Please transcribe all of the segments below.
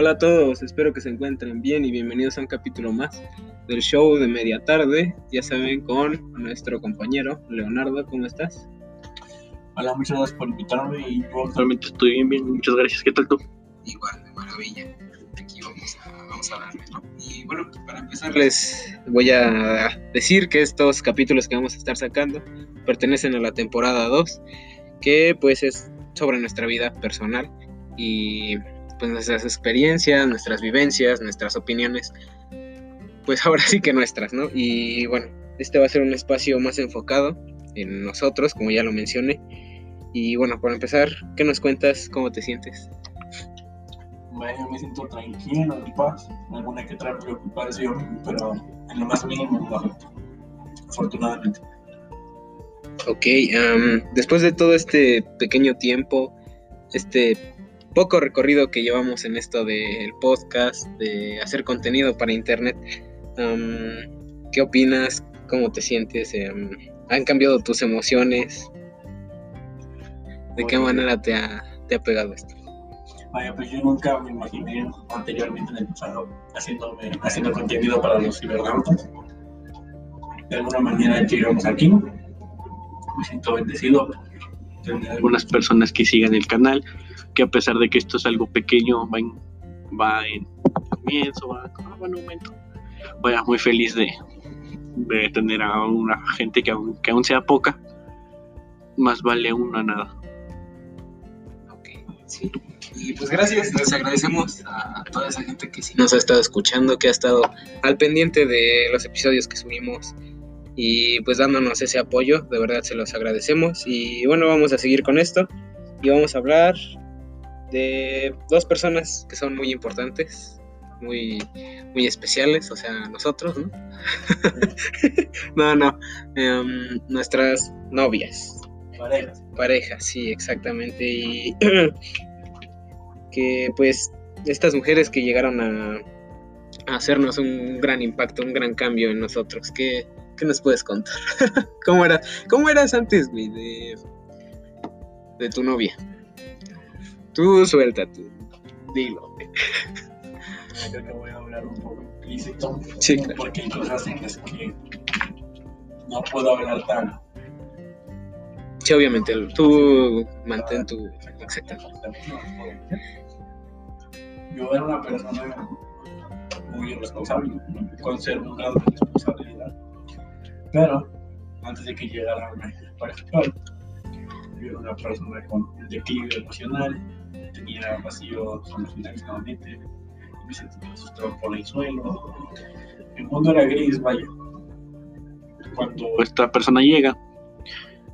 Hola a todos, espero que se encuentren bien y bienvenidos a un capítulo más del show de media tarde. Ya saben, con nuestro compañero Leonardo, ¿cómo estás? Hola, muchas gracias por invitarme y yo actualmente estoy bien, bien, muchas gracias. ¿Qué tal tú? Igual, de maravilla. Aquí vamos a, vamos a hablarle, ¿no? Y bueno, para empezar les voy a decir que estos capítulos que vamos a estar sacando pertenecen a la temporada 2, que pues es sobre nuestra vida personal y pues nuestras experiencias, nuestras vivencias, nuestras opiniones, pues ahora sí que nuestras, ¿no? Y bueno, este va a ser un espacio más enfocado en nosotros, como ya lo mencioné. Y bueno, para empezar, ¿qué nos cuentas? ¿Cómo te sientes? Bueno, me siento tranquilo, en paz, alguna que otra preocupación, pero en lo más mínimo no afortunadamente. Ok, después de todo este pequeño tiempo, este poco recorrido que llevamos en esto del podcast, de hacer contenido para internet. ¿Qué opinas? ¿Cómo te sientes? Em, ¿Han cambiado tus emociones? ¿De qué manera te ha, te ha pegado esto? Vaya, pues yo nunca me imaginé anteriormente en el pasado haciéndome, haciendo contenido para los cibernautas. De alguna manera llegamos aquí. Me siento bendecido algunas personas que sigan el canal que a pesar de que esto es algo pequeño, va en, va en comienzo, va, en aumento. Vaya muy feliz de, de tener a una gente que aunque aún sea poca, más vale una nada. Sí. Y pues gracias, les agradecemos a toda esa gente que nos ha estado escuchando, que ha estado al pendiente de los episodios que subimos y pues dándonos ese apoyo, de verdad se los agradecemos. Y bueno, vamos a seguir con esto y vamos a hablar de dos personas que son muy importantes, muy, muy especiales, o sea, nosotros, ¿no? no, no, em, nuestras novias. Parejas. Parejas, sí, exactamente. Y que pues estas mujeres que llegaron a, hacernos un gran impacto, un gran cambio en nosotros, ¿qué, qué nos puedes contar? ¿Cómo, era, ¿Cómo eras antes, güey, de, de tu novia? Tú suéltate. Dilo. Creo que voy a hablar un poco implícito. Sí, Porque hay cosas en las que no puedo hablar tan. Sí, obviamente. Tú mantén tu. Exacto. Yo era una persona muy irresponsable, con ser un grado de responsabilidad. Pero antes de que llegara a mi pareja yo era una persona con un declive emocional, tenía vacío financieramente, me sentía asustado por el suelo. El mundo era gris, vaya. Cuando esta persona llega,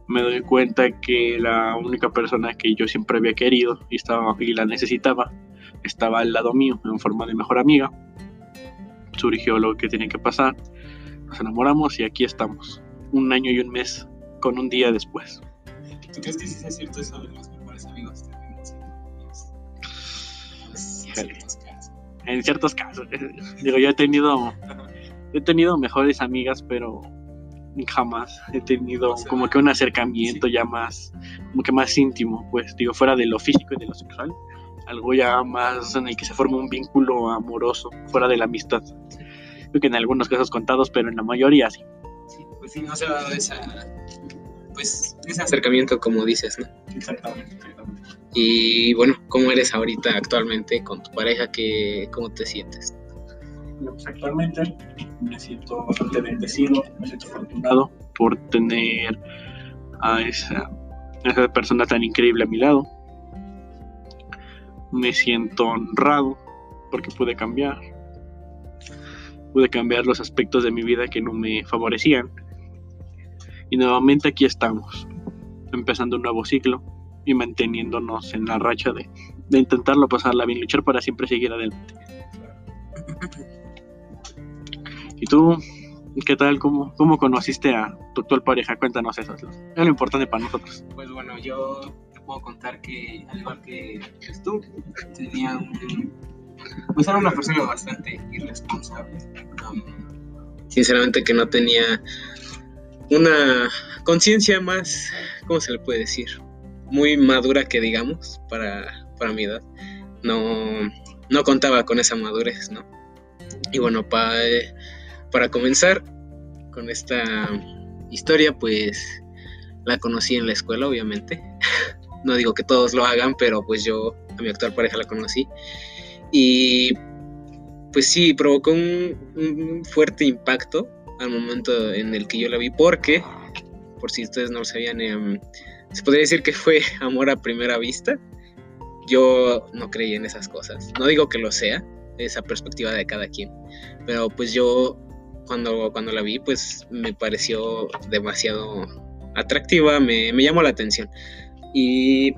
me doy cuenta que la única persona que yo siempre había querido y, estaba, y la necesitaba estaba al lado mío en forma de mejor amiga. Surgió lo que tenía que pasar, nos enamoramos y aquí estamos, un año y un mes con un día después. ¿Tú crees que sí es cierto eso de los mejores amigos? en ciertos casos. Digo, yo he tenido, he tenido mejores amigas, pero jamás he tenido como que un acercamiento ya más, como que más íntimo, pues digo, fuera de lo físico y de lo sexual, algo ya más en el que se forma un vínculo amoroso, fuera de la amistad. Que en algunos casos contados, pero en la mayoría sí. Sí, pues sí, no se ha dado esa, pues, ese acercamiento como dices, ¿no? Exactamente. Y bueno, ¿cómo eres ahorita actualmente con tu pareja? ¿Qué, ¿Cómo te sientes? Pues actualmente me siento bastante bendecido, me siento afortunado por tener a esa, a esa persona tan increíble a mi lado. Me siento honrado porque pude cambiar. Pude cambiar los aspectos de mi vida que no me favorecían. Y nuevamente aquí estamos, empezando un nuevo ciclo y manteniéndonos en la racha de, de intentarlo pasarla bien, luchar para siempre seguir adelante. ¿Y tú qué tal? ¿Cómo, cómo conociste a tu actual pareja? Cuéntanos eso. Es lo importante para nosotros. Pues bueno, yo te puedo contar que, al igual que tú, tenía un. Pues era una persona bastante irresponsable. Um, sinceramente, que no tenía una conciencia más. ¿Cómo se le puede decir? muy madura que digamos para, para mi edad. No, no contaba con esa madurez, ¿no? Y bueno, para comenzar con esta historia, pues la conocí en la escuela, obviamente. no digo que todos lo hagan, pero pues yo a mi actual pareja la conocí. Y pues sí, provocó un, fuerte impacto al momento en el que yo la vi, porque, por si ustedes no lo sabían, em, se podría decir que fue amor a primera vista. Yo no creía en esas cosas. No digo que lo sea, esa perspectiva de cada quien. Pero pues yo cuando, cuando la vi, pues me pareció demasiado atractiva, me, me llamó la atención. Y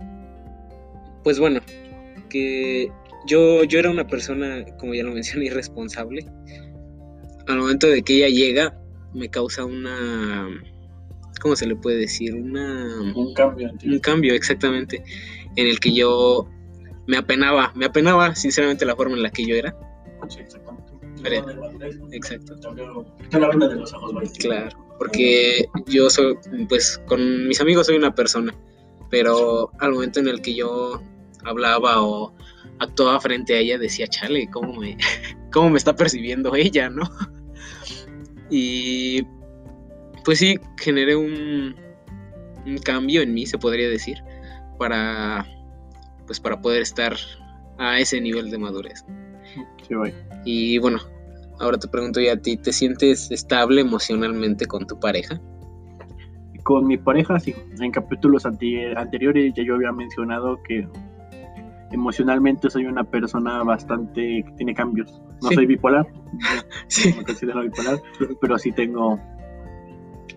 pues bueno, que yo, yo era una persona, como ya lo mencioné, irresponsable. Al momento de que ella llega, me causa una... ¿Cómo se le puede decir? Una, un cambio. Un cambio, exactamente. En el que yo me apenaba, me apenaba sinceramente la forma en la que yo era. Sí, exactamente. Exacto. la venda de los ojos, Claro, porque yo soy, pues con mis amigos soy una persona, pero al momento en el que yo hablaba o actuaba frente a ella decía, chale, ¿cómo me, cómo me está percibiendo ella, no? Y pues sí, generé un, un cambio en mí, se podría decir, para pues para poder estar a ese nivel de madurez. Sí, voy. Y bueno, ahora te pregunto ya a ti, ¿te sientes estable emocionalmente con tu pareja? Con mi pareja, sí. En capítulos anteriores ya yo había mencionado que emocionalmente soy una persona bastante que tiene cambios. No soy bipolar, sí. no me considero bipolar, pero sí tengo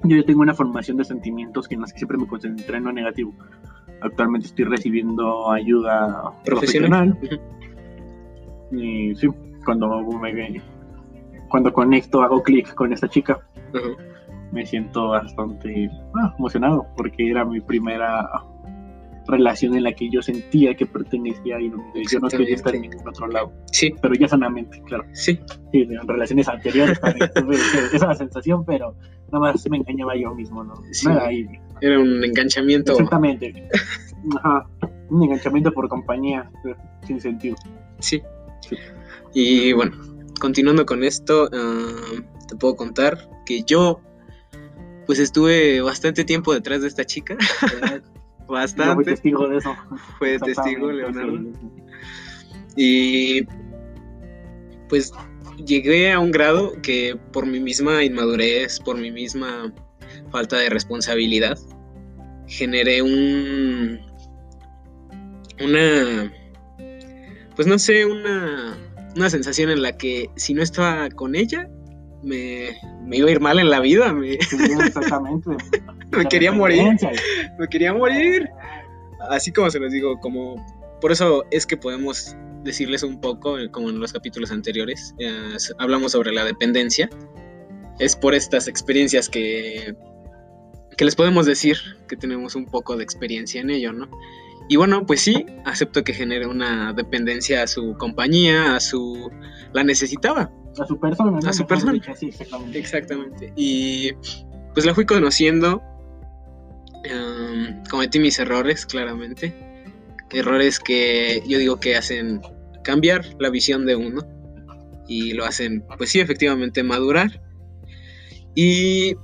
yo tengo una formación de sentimientos que en las que siempre me concentré en lo negativo. Actualmente estoy recibiendo ayuda profesional. Y sí, cuando me cuando conecto, hago clic con esta chica, me siento bastante ah, emocionado porque era mi primera relación en la que yo sentía que pertenecía y yo no quería estar en ningún otro lado. Sí. Pero ya sanamente, claro. Sí. Sí, en relaciones anteriores también tuve esa sensación, pero nada más me engañaba yo mismo, ¿no? Sí. Era un enganchamiento. Exactamente. Ajá. Un enganchamiento por compañía, sin sentido. Sí. Y bueno, continuando con esto, ah, te puedo contar que yo pues estuve bastante tiempo detrás de esta chica. Bastante. fue testigo de eso. Fue testigo, Leonardo. Y pues llegué a un grado que por mi misma inmadurez, por mi misma falta de responsabilidad, generé un... una... pues no sé, una, una sensación en la que si no estaba con ella, me, me iba a ir mal en la vida. Me... exactamente. me quería morir. Me quería morir. Así como se los digo, como por eso es que podemos decirles un poco, eh, como en los capítulos anteriores, eh, hablamos sobre la dependencia. Es por estas experiencias que, que les podemos decir que tenemos un poco de experiencia en ello, ¿no? Y bueno, pues sí, acepto que genere una dependencia a su compañía, a su... la necesitaba. A su persona. A su persona. exactamente. exactamente. Y pues la fui conociendo cometí mis errores, claramente. Errores que yo digo que hacen cambiar la visión de uno y lo hacen, pues sí, efectivamente madurar. Y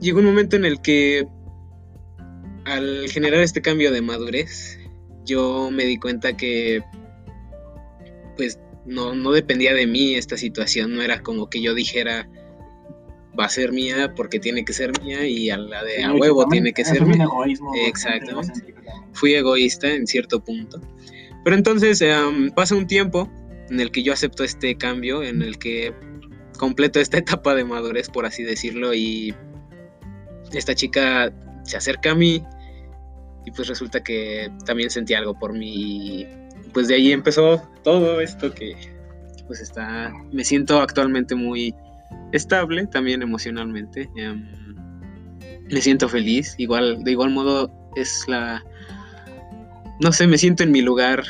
llegó un momento en el que al generar este cambio de madurez, yo me di cuenta que pues no, no dependía de mí esta situación, no era como que yo dijera, va a ser mía porque tiene que ser mía y a la de a huevo tiene que ser mía. Exactamente. Fui egoísta en cierto punto. Pero entonces em, pasa un tiempo en el que yo acepto este cambio, en el que completo esta etapa de madurez, por así decirlo, y esta chica se acerca a mí y pues resulta que también sentí algo por mí pues de ahí empezó todo esto que pues está, me siento actualmente muy estable también emocionalmente. Em, me siento feliz. Igual, de igual modo es la. No sé, me siento en mi lugar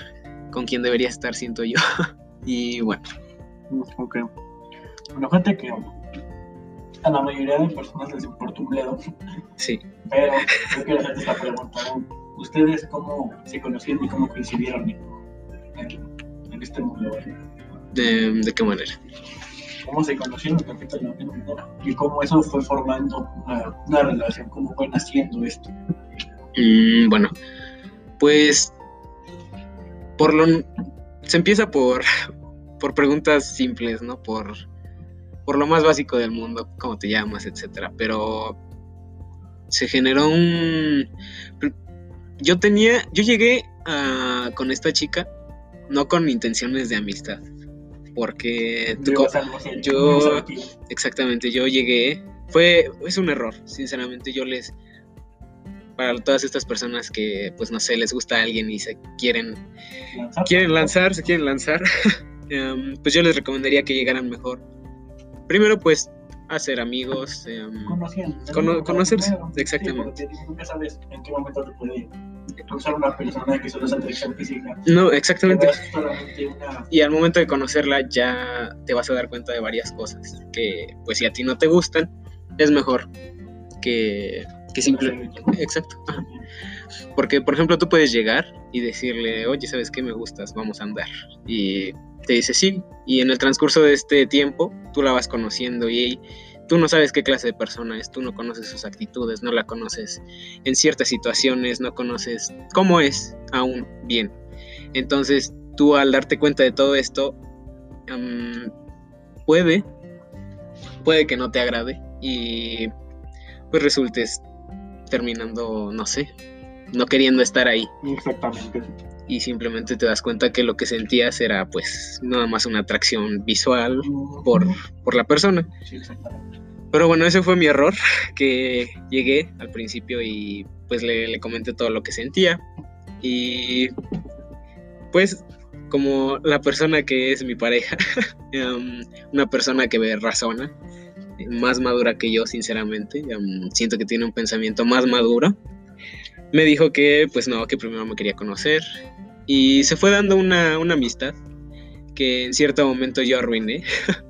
con quien debería estar, siento yo. y bueno. Ok. Bueno, fíjate que a la mayoría de personas les importa un bledo. Sí. Pero yo quiero hacerte esta pregunta. ¿Ustedes cómo se conocieron y cómo coincidieron en, este mundo. ¿De, de qué manera? cómo se conocieron el y cómo eso fue formando una, una relación, cómo fue naciendo esto. Mm, bueno, pues por lo se empieza por por preguntas simples, ¿no? Por por lo más básico del mundo, cómo te llamas, etcétera, pero se generó un yo tenía yo llegué a, con esta chica no con intenciones de amistad porque tú, yo exactamente yo llegué fue es un error sinceramente yo les para todas estas personas que pues no sé les gusta a alguien y se quieren quieren lanzar se quieren lanzar em, pues yo les recomendaría que llegaran mejor. Primero pues hacer amigos um, conocerse exactamente nunca sabes en qué momento te puede usar una persona que solo es atracción física. No, exactamente. Y al momento de conocerla ya te vas a dar cuenta de varias cosas que pues si a ti no te gustan, es mejor que, que simplemente... Exacto. Porque, por ejemplo, tú puedes llegar y decirle, oye, ¿sabes qué me gustas? Vamos a andar. Y te dice sí. Y en el transcurso de este tiempo, tú la vas conociendo y tú no sabes qué clase de persona es, tú no conoces sus actitudes, no la conoces en ciertas situaciones, no conoces cómo es aún bien. Entonces, tú al darte cuenta de todo esto, puede, puede que no te agrade y pues resultes terminando, no sé, no queriendo estar ahí. Exactamente. Y simplemente te das cuenta que lo que sentías era pues nada más una atracción visual por, por la persona. Sí. Pero bueno, ese fue mi error, que llegué al principio y pues le, comenté todo lo que sentía. Y pues como la persona que es mi pareja, em, una persona que me razona, más madura que yo, sinceramente, em, siento que tiene un pensamiento más maduro, me dijo que pues no, que primero me quería conocer. Y se fue dando una, una amistad que en cierto momento yo arruiné.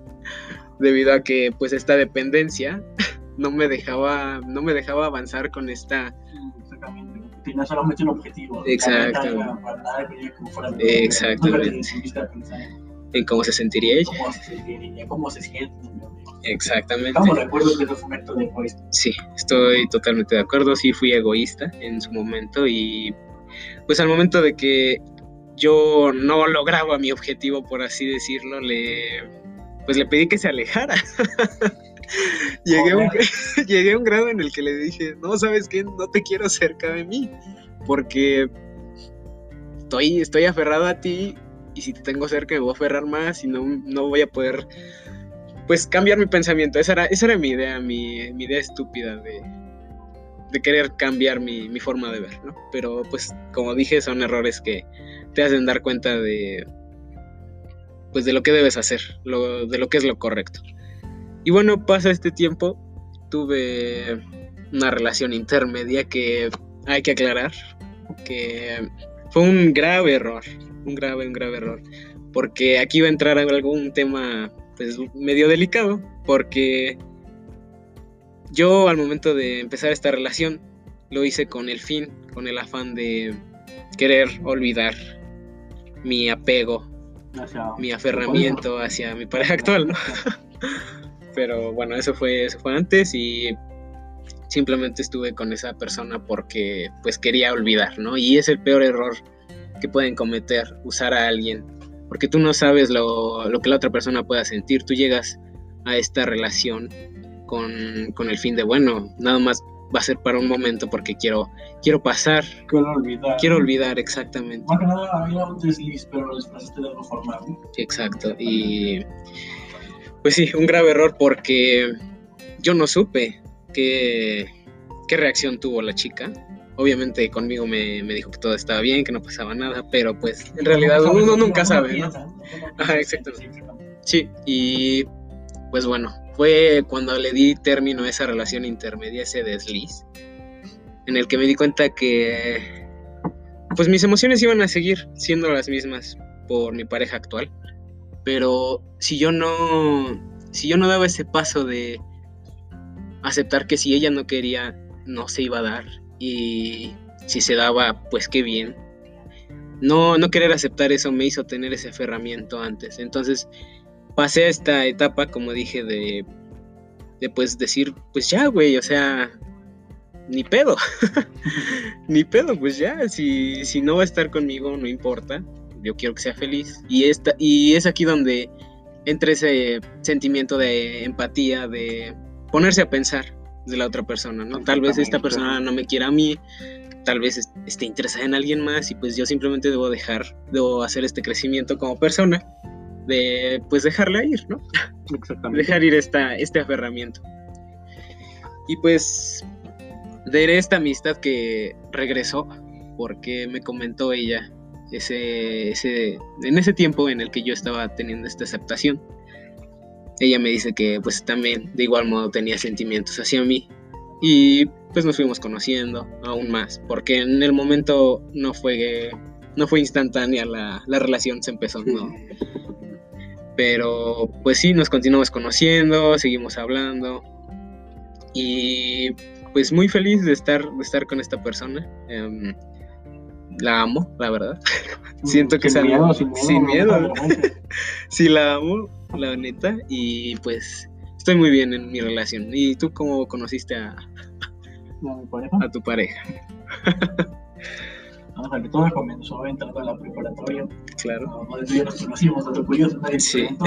debido a que pues esta dependencia no me dejaba no me dejaba avanzar con esta exactamente tenía solamente un objetivo exactamente exactamente en cómo se sentiría ella cómo se sentiría cómo se siente Exactamente. Estamos de acuerdo que eso fue un acto de egoísta. Sí, estoy totalmente de acuerdo. Sí, fui egoísta en su momento y pues al momento de que yo no lograba mi objetivo, por así decirlo, le pues le pedí que se alejara. llegué, a un, llegué a un grado en el que le dije, no, ¿sabes qué? No te quiero cerca de mí, porque estoy, estoy aferrado a ti y si te tengo cerca me voy a aferrar más y no, no voy a poder, pues, cambiar mi pensamiento. Esa era, esa era mi idea, mi, mi idea estúpida de, de querer cambiar mi, mi forma de ver, ¿no? Pero, pues, como dije, son errores que te hacen dar cuenta de pues de lo que debes hacer, de lo que es lo correcto. Y bueno, pasa este tiempo, tuve una relación intermedia que hay que aclarar, que fue un grave error, un grave, un grave error, porque aquí va a entrar algún tema pues medio delicado, porque yo al momento de empezar esta relación lo hice con el fin, con el afán de querer olvidar mi apego mi aferramiento hacia mi pareja actual, ¿no? Pero bueno, eso fue, eso fue antes y simplemente estuve con esa persona porque pues quería olvidar, ¿no? Y es el peor error que pueden cometer, usar a alguien, porque tú no sabes lo, lo que la otra persona pueda sentir, tú llegas a esta relación con, con el fin de, bueno, nada más va a ser para un momento porque quiero quiero pasar. Quiero olvidar. Quiero olvidar, exactamente. Más que nada había un desliz, pero lo de algo formal. Exacto. Y pues sí, un grave error porque yo no supe qué, qué reacción tuvo la chica. Obviamente conmigo me, me, dijo que todo estaba bien, que no pasaba nada, pero pues en realidad uno, nunca sabe, ¿no? Ajá, exacto. Sí, y pues bueno, fue cuando le di término a esa relación intermedia, ese desliz, en el que me di cuenta que pues mis emociones iban a seguir siendo las mismas por mi pareja actual, pero si yo no si yo no daba ese paso de aceptar que si ella no quería no se iba a dar y si se daba pues qué bien. no, no querer aceptar eso me hizo tener ese aferramiento antes. Entonces pasé a esta etapa, como dije, de, pues decir, pues ya, güey, o sea, ni pedo. ni pedo, pues ya, si, si no va a estar conmigo, no importa. Yo quiero que sea feliz. Y, esta, y es aquí donde entra ese sentimiento de empatía, de ponerse a pensar de la otra persona, ¿no? Tal vez esta persona no me quiera a mí, tal vez esté interesada en alguien más y pues yo simplemente debo dejar, debo hacer este crecimiento como persona, de pues dejarla ir, ¿no? Exactamente. Dejar ir esta, este aferramiento. Y pues de esta amistad que regresó, porque me comentó ella ese, ese, en ese tiempo en el que yo estaba teniendo esta aceptación. Ella me dice que pues también de igual modo tenía sentimientos hacia mí y pues nos fuimos conociendo aún más, porque en el momento no fue, no fue instantánea la, la relación, se empezó, ¿no? Pero pues sí, nos continuamos conociendo, seguimos hablando y pues muy feliz de estar, de estar con esta persona. Em, la amo, la verdad. Siento que sin miedo, sin miedo. sin miedo. sí, la amo, la neta. Y pues estoy muy bien en mi relación. ¿Y tú cómo conociste a, No, mi pareja. a tu pareja? No, sobre todo comenzó entrando a la preparatoria. Claro. No, no desde nos conocimos, dato curioso, nadie Sí.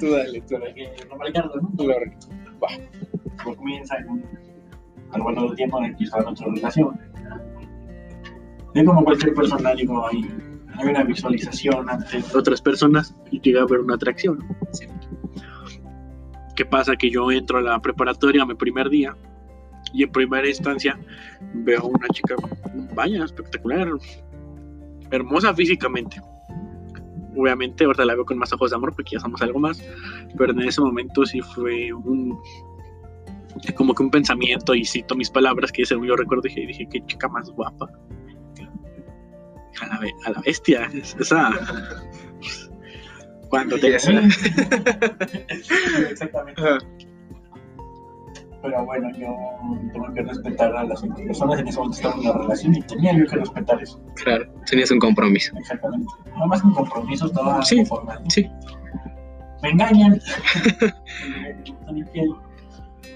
Tú dale, tú pero hay que remarcarlo, ¿no? dale. Pues comienza en un, al bueno del tiempo en el que está nuestra relación. Y como cualquier persona, digo, hay, hay una visualización ante otras personas y llega a haber una atracción. Sí. ¿Qué pasa? Que yo entro a la preparatoria mi primer día y en primera instancia veo a una chica, vaya, espectacular, hermosa físicamente. Obviamente, ahorita la veo con más ojos de amor porque ya somos algo más, pero en ese momento sí fue un, como que un pensamiento y cito mis palabras que según yo recuerdo dije, dije qué chica más guapa a la, a la bestia. Es- esa cuando te exactamente. Pero bueno yo tengo que respetar a las otras personas. En ese momento estaba en una relación y tenía yo que respetar eso. Claro, tenías un compromiso. exactamente. No más que un compromiso estaba Sí. conformado Sí, me engañan.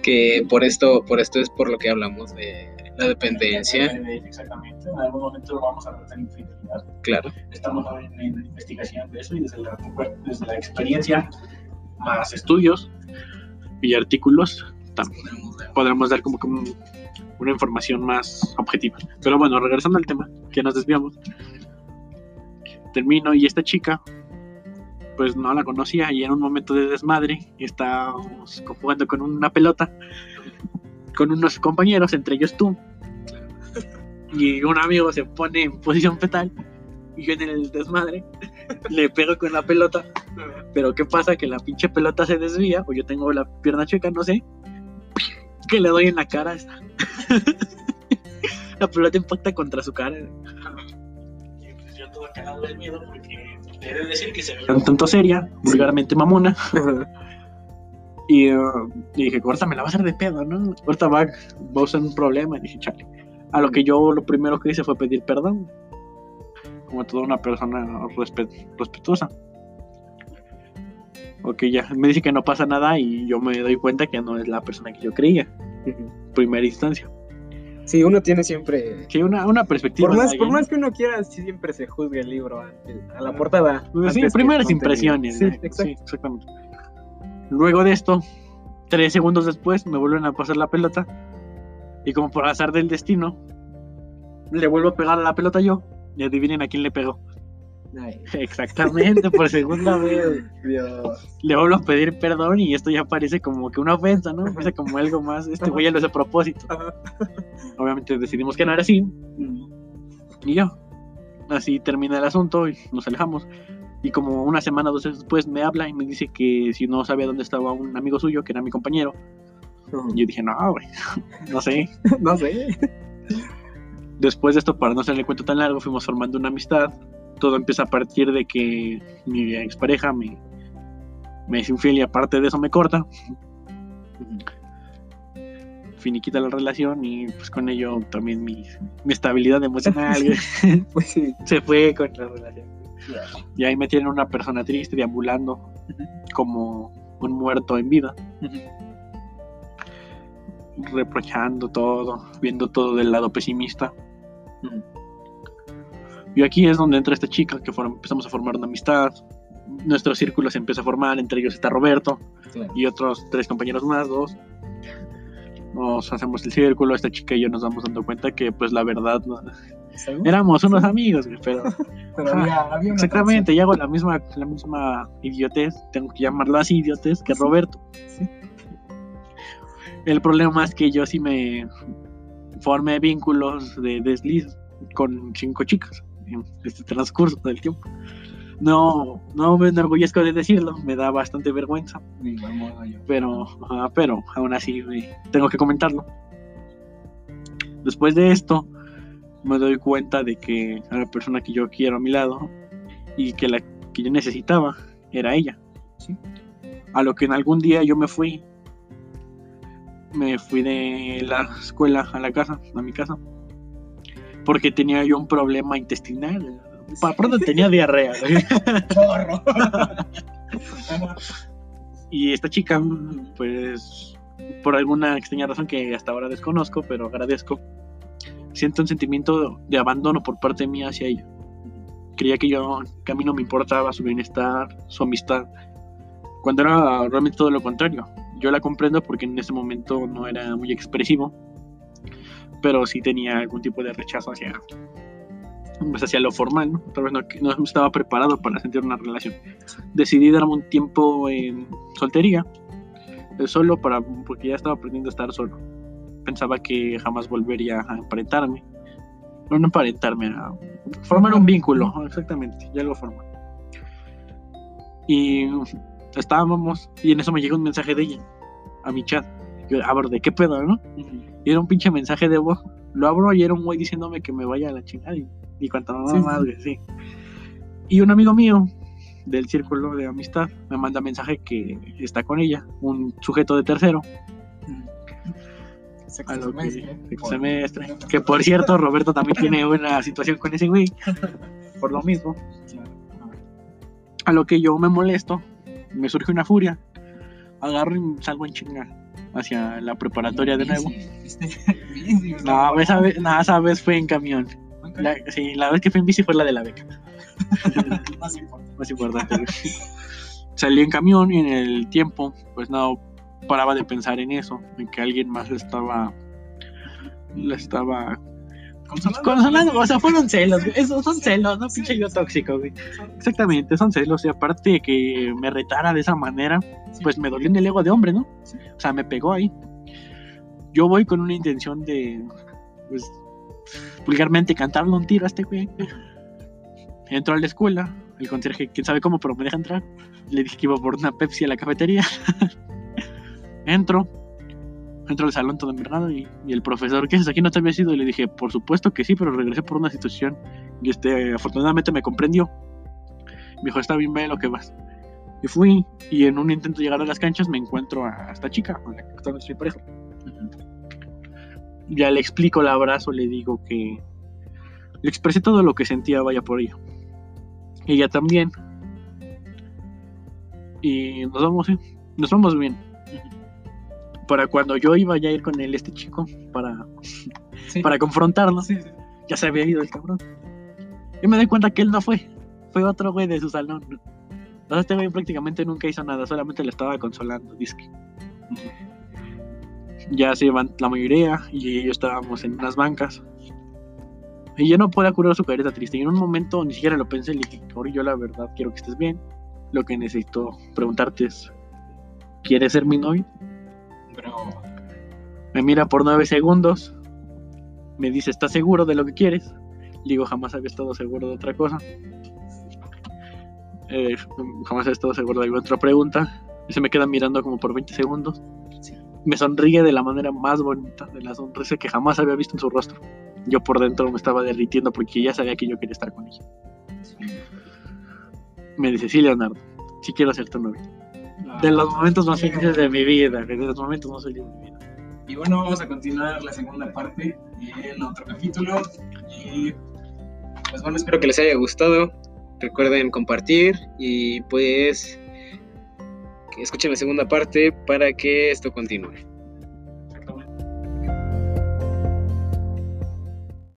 Que por esto, por esto es por lo que hablamos de la dependencia. exactamente en algún momento vamos a tratar infidelidad Claro, estamos en, en investigación de eso y desde la, desde la experiencia, más estudios y artículos, podremos dar como que un- una información más objetiva. Pero bueno, regresando al tema, que nos desviamos, termino y esta chica, pues no la conocía y en un momento de desmadre estábamos jugando con una pelota con unos compañeros, entre ellos tú. Y un amigo se pone en posición fetal y yo en el desmadre le pego con la pelota. Pero ¿qué pasa? Que la pinche pelota se desvía o yo tengo la pierna chueca, no sé. Que le doy en la cara. la pelota impacta contra su cara. Y pues yo todo cagado del miedo porque he de decir que se veía un tanto seria, vulgarmente mamona. Y, y dije, ahorita me la va a hacer de pedo, ¿no? Ahorita va, va a ser un problema. Y dije, chale. A lo que yo lo primero que hice fue pedir perdón. Como toda una persona respe- respetuosa. Ok, ya. Me dice que no pasa nada y yo me doy cuenta que no es la persona que yo creía. Primera instancia. Sí, uno tiene siempre. Que una, una perspectiva. Por más, por más que uno quiera, siempre se juzga el libro antes- a la portada. Pues sí, primeras impresiones. Sí. Sí, exactamente. Luego de esto, tres segundos después, me vuelven a pasar la pelota. Y como por azar del destino, le vuelvo a pegar a la pelota yo. Y adivinen a quién le pegó. Exactamente, por segunda vez. Dios. Le vuelvo a pedir perdón y esto ya parece como que una ofensa, ¿no? Parece como algo más. Este güey ya lo hace a propósito. Obviamente decidimos que no era así. Y yo. Así termina el asunto y nos alejamos. Y como una semana o dos después me habla y me dice que si no sabía dónde estaba un amigo suyo, que era mi compañero. Y yo dije, no, güey, no sé. No sé. Después de esto, para no hacerle cuento tan largo, fuimos formando una amistad. Todo empieza a partir de que mi expareja me, me es infiel y aparte de eso me corta. finiquita la relación y pues con ello también mi, mi estabilidad emocional Pues sí. se fue con la relación. Y ahí me tienen una persona triste deambulando como un muerto en vida, reprochando todo, viendo todo del lado pesimista. Y aquí es donde entra esta chica que empezamos a formar una amistad. Nuestro círculo se empieza a formar, entre ellos está Roberto Claro. y otros tres compañeros más, dos. Nos hacemos el círculo, esta chica y yo nos vamos dando cuenta que pues la verdad éramos unos amigos, pero Pero había, había una exactamente, y hago la misma, la misma idiotez, tengo que llamarlo así idiotez que Roberto. Sí. El problema es que yo sí me formé vínculos de desliz con cinco chicas en este transcurso del tiempo. No, no me enorgullezco de decirlo, me da bastante vergüenza, pero, pero aún así güey, tengo que comentarlo. Después de esto, me doy cuenta de que a la persona que yo quiero a mi lado y que la que yo necesitaba era ella. Sí. A lo que en algún día yo me fui, me fui de la escuela a la casa, a mi casa, porque tenía yo un problema intestinal. Para pronto tenía diarrea. chorro. Y esta chica, pues, por alguna extraña razón que hasta ahora desconozco, pero agradezco, siento un sentimiento de abandono por parte mía hacia ella. Creía que yo, que a mí no me importaba su bienestar, su amistad, cuando era realmente todo lo contrario. Yo la comprendo porque en ese momento no era muy expresivo, pero sí tenía algún tipo de rechazo hacia, pues, hacia lo formal, ¿no? Tal vez no, estaba preparado para sentir una relación decidí darme un tiempo en soltería, eh, solo para, porque ya estaba aprendiendo a estar solo. Pensaba que jamás volvería a emparentarme. No, no emparentarme, a formar un vínculo, exactamente, ya algo formal. Y estábamos, y en eso me llegó un mensaje de ella, a mi chat. Yo, a ver, ¿de qué pedo, no? Y era un pinche mensaje de voz. Lo abro y era un güey diciéndome que me vaya a la chingada y, y cuanta mamá Sí, güey, sí. Y un amigo mío del círculo de amistad me manda mensaje que está con ella, un sujeto de tercero, a lo que, sexto semestre. Que por cierto, Roberto también tiene una situación con ese güey, por lo mismo. A lo que yo me molesto, me surge una furia, agarro y salgo en chinga hacia la preparatoria de nuevo. No, esa vez, no, esa vez fue en camión. La, sí, la vez que fui en bici fue la de la beca. Más importante. más importante. güey. Salí en camión y en el tiempo, pues no paraba de pensar en eso, en que alguien más le estaba, le estaba Consolando. consolando, o sea, fueron celos, güey. Esos son celos, no pinche yo tóxico, güey. Exactamente, son celos y aparte de que me retara de esa manera, pues me dolió en el ego de hombre, ¿no? O sea, me pegó ahí. Yo voy con una intención de, pues, vulgarmente cantarle un tiro a este güey. Entro a la escuela, el conserje, quién sabe cómo, pero me deja entrar. Le dije que iba por una Pepsi a la cafetería. Entro, entro al salón todo envergado y, y el profesor, ¿qué haces aquí? ¿No te había ido? Y le dije, por supuesto que sí, pero regresé por una situación. Y este, afortunadamente me comprendió. Me dijo, está bien, ve lo que vas. Y fui, y en un intento de llegar a las canchas me encuentro a esta chica, con la que estaba mi pareja. Ya le explico, la abrazo, le digo que le expresé todo lo que sentía, vaya por ella. Ella también. Y nos vamos, sí, nos vamos bien. Para cuando yo iba ya a ir con él, este chico, para, Sí. para confrontarnos, Sí, sí. ya se había ido el cabrón. Y me doy cuenta que él no fue, fue otro güey de su salón. Entonces este güey prácticamente nunca hizo nada, solamente le estaba consolando, disque. Ya se iban la mayoría y yo estábamos en unas bancas. Y yo no podía curar su carita triste. Y en un momento ni siquiera lo pensé, le dije, yo la verdad quiero que estés bien. Lo que necesito preguntarte es, ¿quieres ser mi novio? Pero Me mira por nueve segundos. Me dice, ¿estás seguro de lo que quieres? Le digo, jamás había estado seguro de otra cosa. Eh, jamás había estado seguro de alguna otra pregunta. Y se me queda mirando como por 20 segundos. Sí. Me sonríe de la manera más bonita, de la sonrisa que jamás había visto en su rostro. Yo por dentro me estaba derritiendo porque ya sabía que yo quería estar con ella. Me dice, sí, Leonardo, sí quiero ser tu novio. De los momentos más felices de mi vida, de los momentos más felices de mi vida. Y bueno, vamos a continuar la segunda parte en otro capítulo. Y pues bueno, espero que les haya gustado. Recuerden compartir y pues escuchen la segunda parte para que esto continúe.